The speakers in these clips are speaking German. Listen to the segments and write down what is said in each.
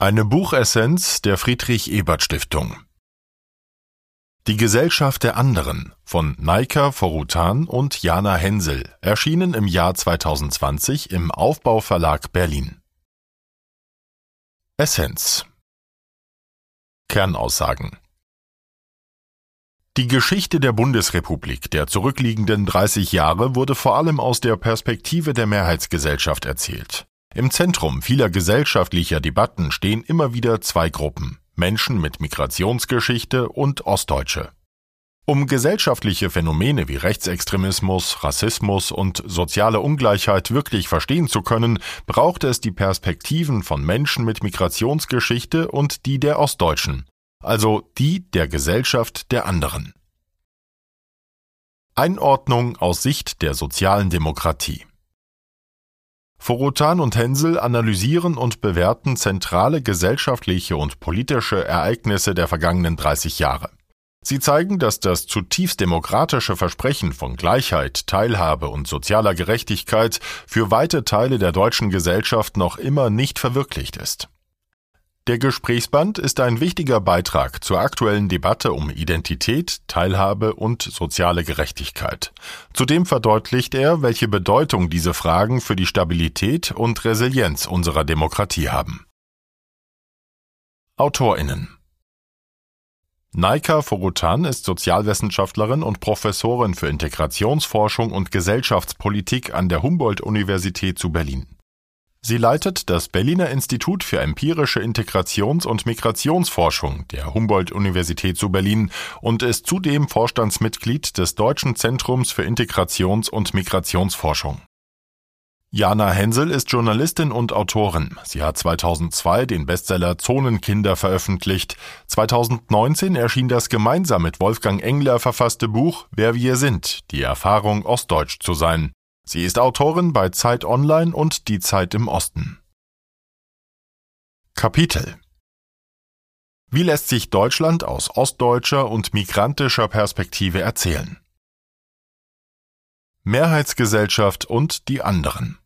Eine Buchessenz der Friedrich Ebert Stiftung. Die Gesellschaft der anderen von Naika Forutan und Jana Hensel erschienen im Jahr 2020 im Aufbauverlag Berlin. Essenz Kernaussagen Die Geschichte der Bundesrepublik der zurückliegenden 30 Jahre wurde vor allem aus der Perspektive der Mehrheitsgesellschaft erzählt. Im Zentrum vieler gesellschaftlicher Debatten stehen immer wieder zwei Gruppen Menschen mit Migrationsgeschichte und Ostdeutsche. Um gesellschaftliche Phänomene wie Rechtsextremismus, Rassismus und soziale Ungleichheit wirklich verstehen zu können, braucht es die Perspektiven von Menschen mit Migrationsgeschichte und die der Ostdeutschen, also die der Gesellschaft der anderen. Einordnung aus Sicht der sozialen Demokratie Forotan und Hensel analysieren und bewerten zentrale gesellschaftliche und politische Ereignisse der vergangenen 30 Jahre. Sie zeigen, dass das zutiefst demokratische Versprechen von Gleichheit, Teilhabe und sozialer Gerechtigkeit für weite Teile der deutschen Gesellschaft noch immer nicht verwirklicht ist. Der Gesprächsband ist ein wichtiger Beitrag zur aktuellen Debatte um Identität, Teilhabe und soziale Gerechtigkeit. Zudem verdeutlicht er, welche Bedeutung diese Fragen für die Stabilität und Resilienz unserer Demokratie haben. Autorinnen Naika Forutan ist Sozialwissenschaftlerin und Professorin für Integrationsforschung und Gesellschaftspolitik an der Humboldt-Universität zu Berlin. Sie leitet das Berliner Institut für empirische Integrations- und Migrationsforschung der Humboldt-Universität zu Berlin und ist zudem Vorstandsmitglied des Deutschen Zentrums für Integrations- und Migrationsforschung. Jana Hensel ist Journalistin und Autorin. Sie hat 2002 den Bestseller Zonenkinder veröffentlicht. 2019 erschien das gemeinsam mit Wolfgang Engler verfasste Buch Wer wir sind, die Erfahrung Ostdeutsch zu sein. Sie ist Autorin bei Zeit Online und Die Zeit im Osten. Kapitel Wie lässt sich Deutschland aus ostdeutscher und migrantischer Perspektive erzählen? Mehrheitsgesellschaft und die anderen.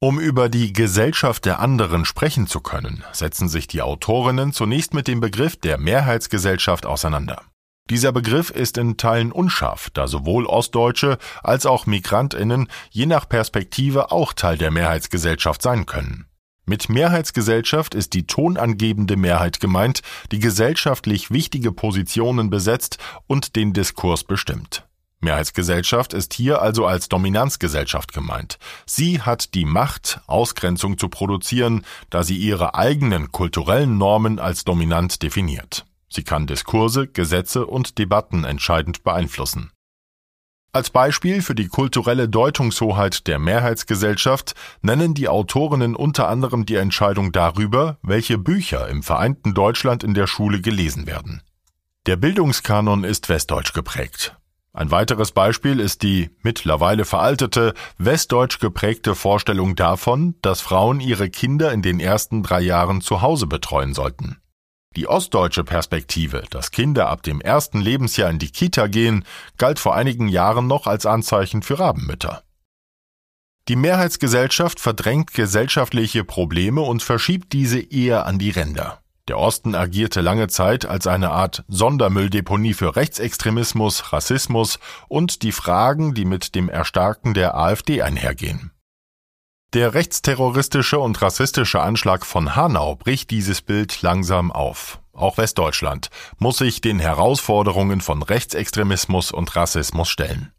Um über die Gesellschaft der anderen sprechen zu können, setzen sich die Autorinnen zunächst mit dem Begriff der Mehrheitsgesellschaft auseinander. Dieser Begriff ist in Teilen unscharf, da sowohl Ostdeutsche als auch Migrantinnen je nach Perspektive auch Teil der Mehrheitsgesellschaft sein können. Mit Mehrheitsgesellschaft ist die tonangebende Mehrheit gemeint, die gesellschaftlich wichtige Positionen besetzt und den Diskurs bestimmt. Mehrheitsgesellschaft ist hier also als Dominanzgesellschaft gemeint. Sie hat die Macht, Ausgrenzung zu produzieren, da sie ihre eigenen kulturellen Normen als dominant definiert. Sie kann Diskurse, Gesetze und Debatten entscheidend beeinflussen. Als Beispiel für die kulturelle Deutungshoheit der Mehrheitsgesellschaft nennen die Autorinnen unter anderem die Entscheidung darüber, welche Bücher im vereinten Deutschland in der Schule gelesen werden. Der Bildungskanon ist westdeutsch geprägt. Ein weiteres Beispiel ist die mittlerweile veraltete, westdeutsch geprägte Vorstellung davon, dass Frauen ihre Kinder in den ersten drei Jahren zu Hause betreuen sollten. Die ostdeutsche Perspektive, dass Kinder ab dem ersten Lebensjahr in die Kita gehen, galt vor einigen Jahren noch als Anzeichen für Rabenmütter. Die Mehrheitsgesellschaft verdrängt gesellschaftliche Probleme und verschiebt diese eher an die Ränder. Der Osten agierte lange Zeit als eine Art Sondermülldeponie für Rechtsextremismus, Rassismus und die Fragen, die mit dem Erstarken der AfD einhergehen. Der rechtsterroristische und rassistische Anschlag von Hanau bricht dieses Bild langsam auf. Auch Westdeutschland muss sich den Herausforderungen von Rechtsextremismus und Rassismus stellen.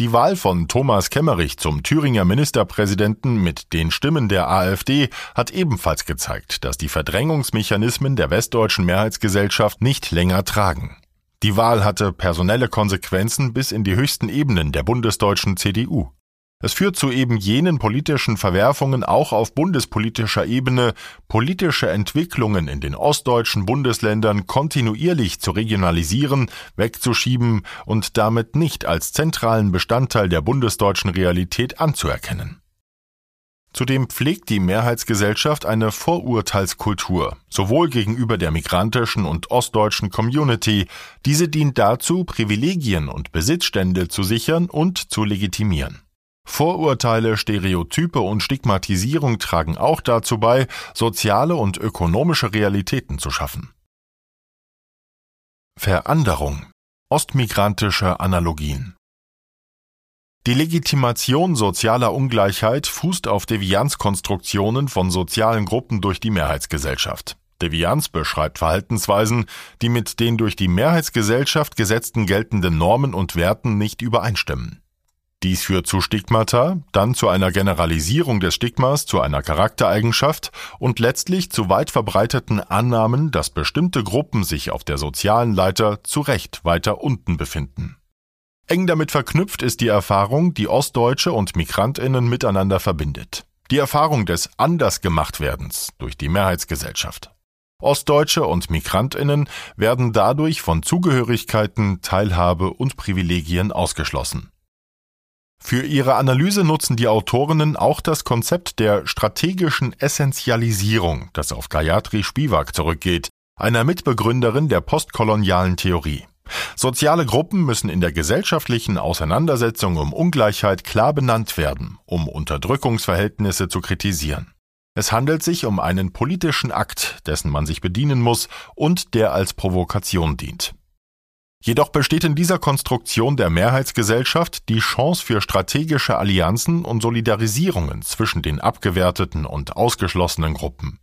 Die Wahl von Thomas Kemmerich zum Thüringer Ministerpräsidenten mit den Stimmen der AfD hat ebenfalls gezeigt, dass die Verdrängungsmechanismen der westdeutschen Mehrheitsgesellschaft nicht länger tragen. Die Wahl hatte personelle Konsequenzen bis in die höchsten Ebenen der bundesdeutschen CDU. Es führt zu eben jenen politischen Verwerfungen auch auf bundespolitischer Ebene, politische Entwicklungen in den ostdeutschen Bundesländern kontinuierlich zu regionalisieren, wegzuschieben und damit nicht als zentralen Bestandteil der bundesdeutschen Realität anzuerkennen. Zudem pflegt die Mehrheitsgesellschaft eine Vorurteilskultur, sowohl gegenüber der migrantischen und ostdeutschen Community, diese dient dazu, Privilegien und Besitzstände zu sichern und zu legitimieren. Vorurteile, Stereotype und Stigmatisierung tragen auch dazu bei, soziale und ökonomische Realitäten zu schaffen. Veranderung Ostmigrantische Analogien Die Legitimation sozialer Ungleichheit fußt auf Devianzkonstruktionen von sozialen Gruppen durch die Mehrheitsgesellschaft. Devianz beschreibt Verhaltensweisen, die mit den durch die Mehrheitsgesellschaft gesetzten geltenden Normen und Werten nicht übereinstimmen. Dies führt zu Stigmata, dann zu einer Generalisierung des Stigmas zu einer Charaktereigenschaft und letztlich zu weit verbreiteten Annahmen, dass bestimmte Gruppen sich auf der sozialen Leiter zu Recht weiter unten befinden. Eng damit verknüpft ist die Erfahrung, die Ostdeutsche und Migrantinnen miteinander verbindet. Die Erfahrung des Andersgemachtwerdens durch die Mehrheitsgesellschaft. Ostdeutsche und Migrantinnen werden dadurch von Zugehörigkeiten, Teilhabe und Privilegien ausgeschlossen. Für ihre Analyse nutzen die Autorinnen auch das Konzept der strategischen Essentialisierung, das auf Gayatri Spivak zurückgeht, einer Mitbegründerin der postkolonialen Theorie. Soziale Gruppen müssen in der gesellschaftlichen Auseinandersetzung um Ungleichheit klar benannt werden, um Unterdrückungsverhältnisse zu kritisieren. Es handelt sich um einen politischen Akt, dessen man sich bedienen muss und der als Provokation dient. Jedoch besteht in dieser Konstruktion der Mehrheitsgesellschaft die Chance für strategische Allianzen und Solidarisierungen zwischen den abgewerteten und ausgeschlossenen Gruppen.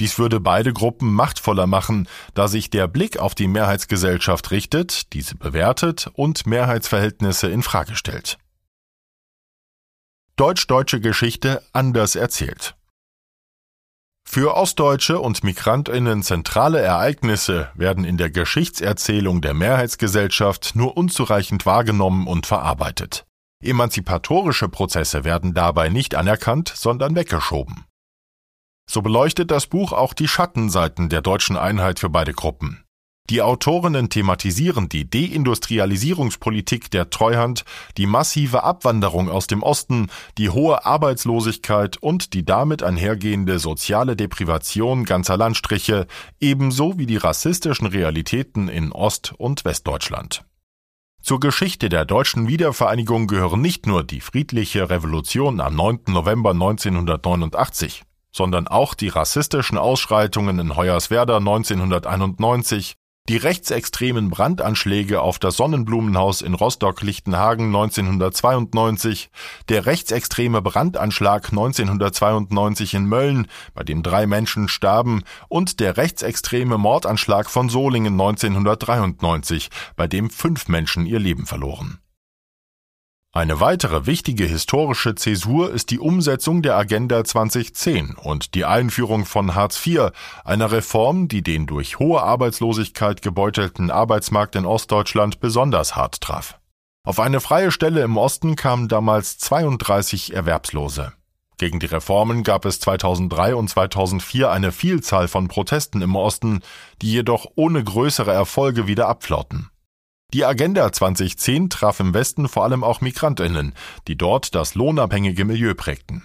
Dies würde beide Gruppen machtvoller machen, da sich der Blick auf die Mehrheitsgesellschaft richtet, diese bewertet und Mehrheitsverhältnisse in Frage stellt. Deutsch-deutsche Geschichte anders erzählt. Für Ostdeutsche und Migrantinnen zentrale Ereignisse werden in der Geschichtserzählung der Mehrheitsgesellschaft nur unzureichend wahrgenommen und verarbeitet. Emanzipatorische Prozesse werden dabei nicht anerkannt, sondern weggeschoben. So beleuchtet das Buch auch die Schattenseiten der deutschen Einheit für beide Gruppen. Die Autorinnen thematisieren die Deindustrialisierungspolitik der Treuhand, die massive Abwanderung aus dem Osten, die hohe Arbeitslosigkeit und die damit einhergehende soziale Deprivation ganzer Landstriche, ebenso wie die rassistischen Realitäten in Ost- und Westdeutschland. Zur Geschichte der deutschen Wiedervereinigung gehören nicht nur die friedliche Revolution am 9. November 1989, sondern auch die rassistischen Ausschreitungen in Hoyerswerda 1991, die rechtsextremen Brandanschläge auf das Sonnenblumenhaus in Rostock-Lichtenhagen 1992, der rechtsextreme Brandanschlag 1992 in Mölln, bei dem drei Menschen starben, und der rechtsextreme Mordanschlag von Solingen 1993, bei dem fünf Menschen ihr Leben verloren eine weitere wichtige historische Zäsur ist die Umsetzung der Agenda 2010 und die Einführung von Hartz IV, einer Reform, die den durch hohe Arbeitslosigkeit gebeutelten Arbeitsmarkt in Ostdeutschland besonders hart traf. Auf eine freie Stelle im Osten kamen damals 32 Erwerbslose. Gegen die Reformen gab es 2003 und 2004 eine Vielzahl von Protesten im Osten, die jedoch ohne größere Erfolge wieder abflauten. Die Agenda 2010 traf im Westen vor allem auch Migrantinnen, die dort das lohnabhängige Milieu prägten.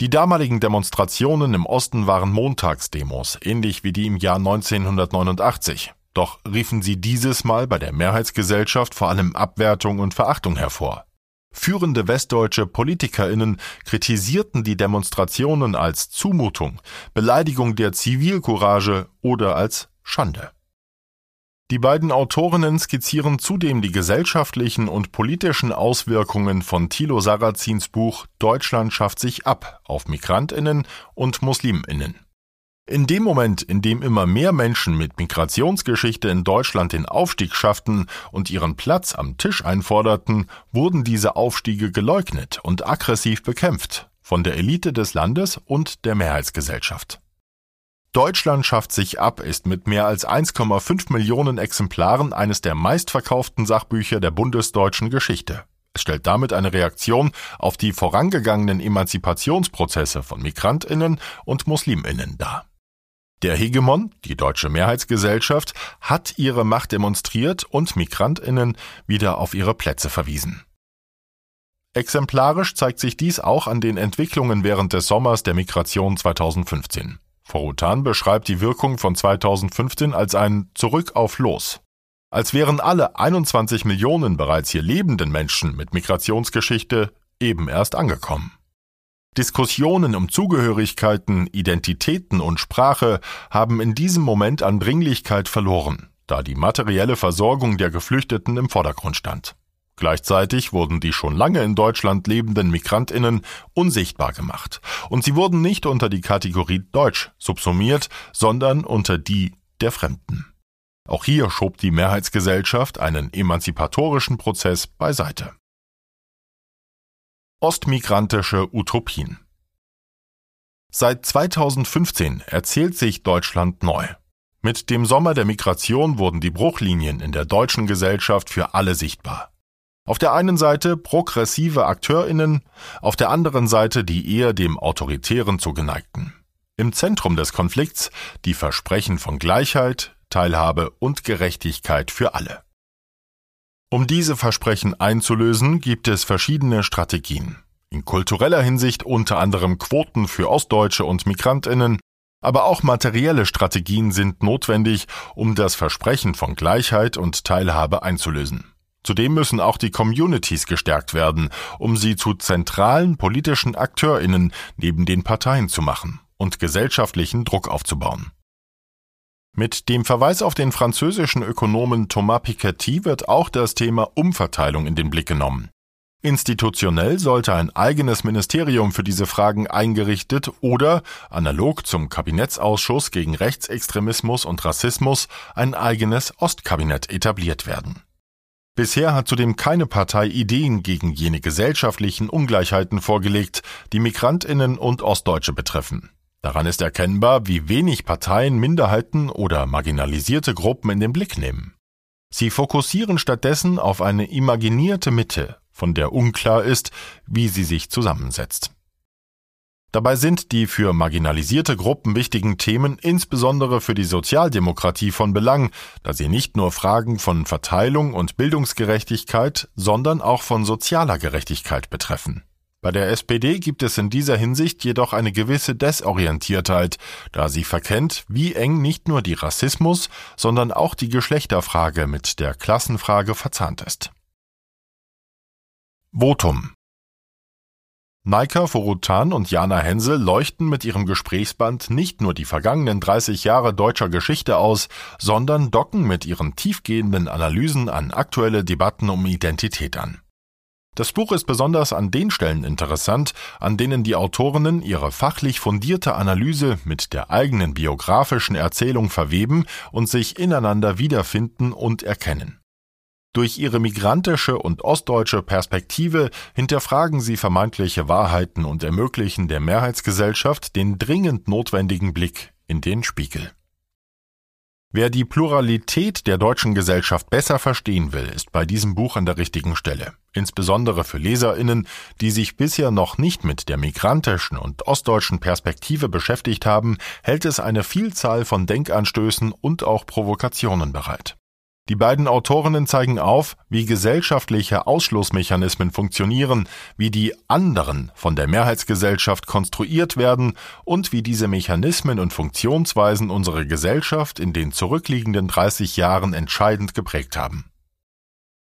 Die damaligen Demonstrationen im Osten waren Montagsdemos, ähnlich wie die im Jahr 1989. Doch riefen sie dieses Mal bei der Mehrheitsgesellschaft vor allem Abwertung und Verachtung hervor. Führende westdeutsche PolitikerInnen kritisierten die Demonstrationen als Zumutung, Beleidigung der Zivilcourage oder als Schande. Die beiden Autorinnen skizzieren zudem die gesellschaftlichen und politischen Auswirkungen von Thilo Sarrazins Buch Deutschland schafft sich ab auf Migrantinnen und Musliminnen. In dem Moment, in dem immer mehr Menschen mit Migrationsgeschichte in Deutschland den Aufstieg schafften und ihren Platz am Tisch einforderten, wurden diese Aufstiege geleugnet und aggressiv bekämpft von der Elite des Landes und der Mehrheitsgesellschaft. Deutschland schafft sich ab ist mit mehr als 1,5 Millionen Exemplaren eines der meistverkauften Sachbücher der bundesdeutschen Geschichte. Es stellt damit eine Reaktion auf die vorangegangenen Emanzipationsprozesse von Migrantinnen und Musliminnen dar. Der Hegemon, die deutsche Mehrheitsgesellschaft, hat ihre Macht demonstriert und Migrantinnen wieder auf ihre Plätze verwiesen. Exemplarisch zeigt sich dies auch an den Entwicklungen während des Sommers der Migration 2015. Forutan beschreibt die Wirkung von 2015 als ein Zurück auf Los. Als wären alle 21 Millionen bereits hier lebenden Menschen mit Migrationsgeschichte eben erst angekommen. Diskussionen um Zugehörigkeiten, Identitäten und Sprache haben in diesem Moment an Dringlichkeit verloren, da die materielle Versorgung der Geflüchteten im Vordergrund stand. Gleichzeitig wurden die schon lange in Deutschland lebenden Migrantinnen unsichtbar gemacht, und sie wurden nicht unter die Kategorie Deutsch subsumiert, sondern unter die der Fremden. Auch hier schob die Mehrheitsgesellschaft einen emanzipatorischen Prozess beiseite. Ostmigrantische Utopien Seit 2015 erzählt sich Deutschland neu. Mit dem Sommer der Migration wurden die Bruchlinien in der deutschen Gesellschaft für alle sichtbar. Auf der einen Seite progressive Akteurinnen, auf der anderen Seite die eher dem Autoritären zugeneigten. Im Zentrum des Konflikts die Versprechen von Gleichheit, Teilhabe und Gerechtigkeit für alle. Um diese Versprechen einzulösen, gibt es verschiedene Strategien. In kultureller Hinsicht unter anderem Quoten für Ostdeutsche und Migrantinnen, aber auch materielle Strategien sind notwendig, um das Versprechen von Gleichheit und Teilhabe einzulösen. Zudem müssen auch die Communities gestärkt werden, um sie zu zentralen politischen Akteurinnen neben den Parteien zu machen und gesellschaftlichen Druck aufzubauen. Mit dem Verweis auf den französischen Ökonomen Thomas Piketty wird auch das Thema Umverteilung in den Blick genommen. Institutionell sollte ein eigenes Ministerium für diese Fragen eingerichtet oder, analog zum Kabinettsausschuss gegen Rechtsextremismus und Rassismus, ein eigenes Ostkabinett etabliert werden. Bisher hat zudem keine Partei Ideen gegen jene gesellschaftlichen Ungleichheiten vorgelegt, die Migrantinnen und Ostdeutsche betreffen. Daran ist erkennbar, wie wenig Parteien Minderheiten oder marginalisierte Gruppen in den Blick nehmen. Sie fokussieren stattdessen auf eine imaginierte Mitte, von der unklar ist, wie sie sich zusammensetzt. Dabei sind die für marginalisierte Gruppen wichtigen Themen insbesondere für die Sozialdemokratie von Belang, da sie nicht nur Fragen von Verteilung und Bildungsgerechtigkeit, sondern auch von sozialer Gerechtigkeit betreffen. Bei der SPD gibt es in dieser Hinsicht jedoch eine gewisse Desorientiertheit, da sie verkennt, wie eng nicht nur die Rassismus, sondern auch die Geschlechterfrage mit der Klassenfrage verzahnt ist. Votum Naika Forutan und Jana Hensel leuchten mit ihrem Gesprächsband nicht nur die vergangenen 30 Jahre deutscher Geschichte aus, sondern docken mit ihren tiefgehenden Analysen an aktuelle Debatten um Identität an. Das Buch ist besonders an den Stellen interessant, an denen die Autorinnen ihre fachlich fundierte Analyse mit der eigenen biografischen Erzählung verweben und sich ineinander wiederfinden und erkennen. Durch ihre migrantische und ostdeutsche Perspektive hinterfragen sie vermeintliche Wahrheiten und ermöglichen der Mehrheitsgesellschaft den dringend notwendigen Blick in den Spiegel. Wer die Pluralität der deutschen Gesellschaft besser verstehen will, ist bei diesem Buch an der richtigen Stelle. Insbesondere für Leserinnen, die sich bisher noch nicht mit der migrantischen und ostdeutschen Perspektive beschäftigt haben, hält es eine Vielzahl von Denkanstößen und auch Provokationen bereit. Die beiden Autorinnen zeigen auf, wie gesellschaftliche Ausschlussmechanismen funktionieren, wie die anderen von der Mehrheitsgesellschaft konstruiert werden und wie diese Mechanismen und Funktionsweisen unsere Gesellschaft in den zurückliegenden 30 Jahren entscheidend geprägt haben.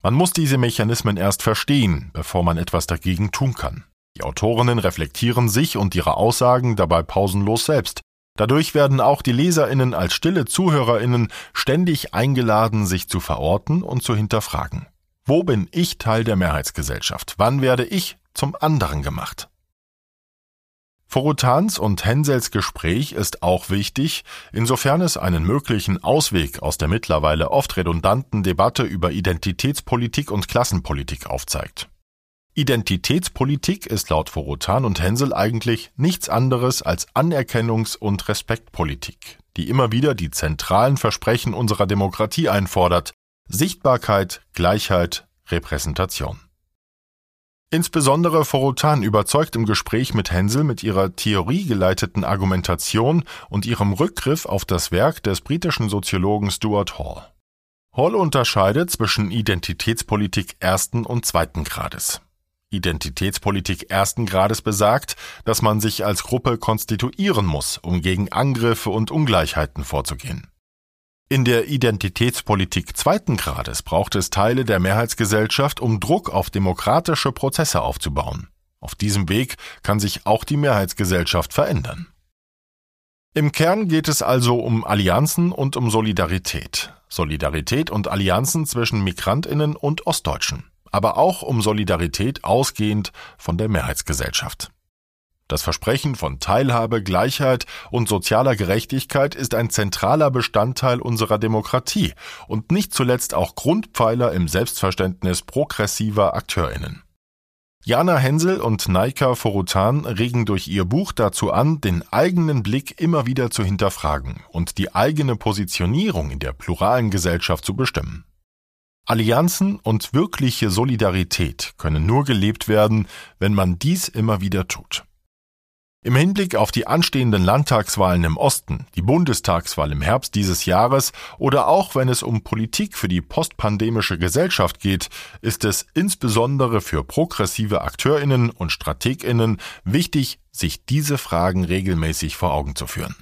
Man muss diese Mechanismen erst verstehen, bevor man etwas dagegen tun kann. Die Autorinnen reflektieren sich und ihre Aussagen dabei pausenlos selbst, Dadurch werden auch die Leserinnen als stille Zuhörerinnen ständig eingeladen, sich zu verorten und zu hinterfragen. Wo bin ich Teil der Mehrheitsgesellschaft? Wann werde ich zum anderen gemacht? Forutans und Hensels Gespräch ist auch wichtig, insofern es einen möglichen Ausweg aus der mittlerweile oft redundanten Debatte über Identitätspolitik und Klassenpolitik aufzeigt. Identitätspolitik ist laut Vorotan und Hensel eigentlich nichts anderes als Anerkennungs- und Respektpolitik, die immer wieder die zentralen Versprechen unserer Demokratie einfordert Sichtbarkeit, Gleichheit, Repräsentation. Insbesondere Vorotan überzeugt im Gespräch mit Hensel mit ihrer theoriegeleiteten Argumentation und ihrem Rückgriff auf das Werk des britischen Soziologen Stuart Hall. Hall unterscheidet zwischen Identitätspolitik ersten und zweiten Grades. Identitätspolitik ersten Grades besagt, dass man sich als Gruppe konstituieren muss, um gegen Angriffe und Ungleichheiten vorzugehen. In der Identitätspolitik zweiten Grades braucht es Teile der Mehrheitsgesellschaft, um Druck auf demokratische Prozesse aufzubauen. Auf diesem Weg kann sich auch die Mehrheitsgesellschaft verändern. Im Kern geht es also um Allianzen und um Solidarität. Solidarität und Allianzen zwischen Migrantinnen und Ostdeutschen, aber auch um Solidarität ausgehend von der Mehrheitsgesellschaft. Das Versprechen von Teilhabe, Gleichheit und sozialer Gerechtigkeit ist ein zentraler Bestandteil unserer Demokratie und nicht zuletzt auch Grundpfeiler im Selbstverständnis progressiver Akteurinnen. Jana Hensel und Naika Forutan regen durch ihr Buch dazu an, den eigenen Blick immer wieder zu hinterfragen und die eigene Positionierung in der pluralen Gesellschaft zu bestimmen. Allianzen und wirkliche Solidarität können nur gelebt werden, wenn man dies immer wieder tut. Im Hinblick auf die anstehenden Landtagswahlen im Osten, die Bundestagswahl im Herbst dieses Jahres oder auch wenn es um Politik für die postpandemische Gesellschaft geht, ist es insbesondere für progressive Akteurinnen und Strateginnen wichtig, sich diese Fragen regelmäßig vor Augen zu führen.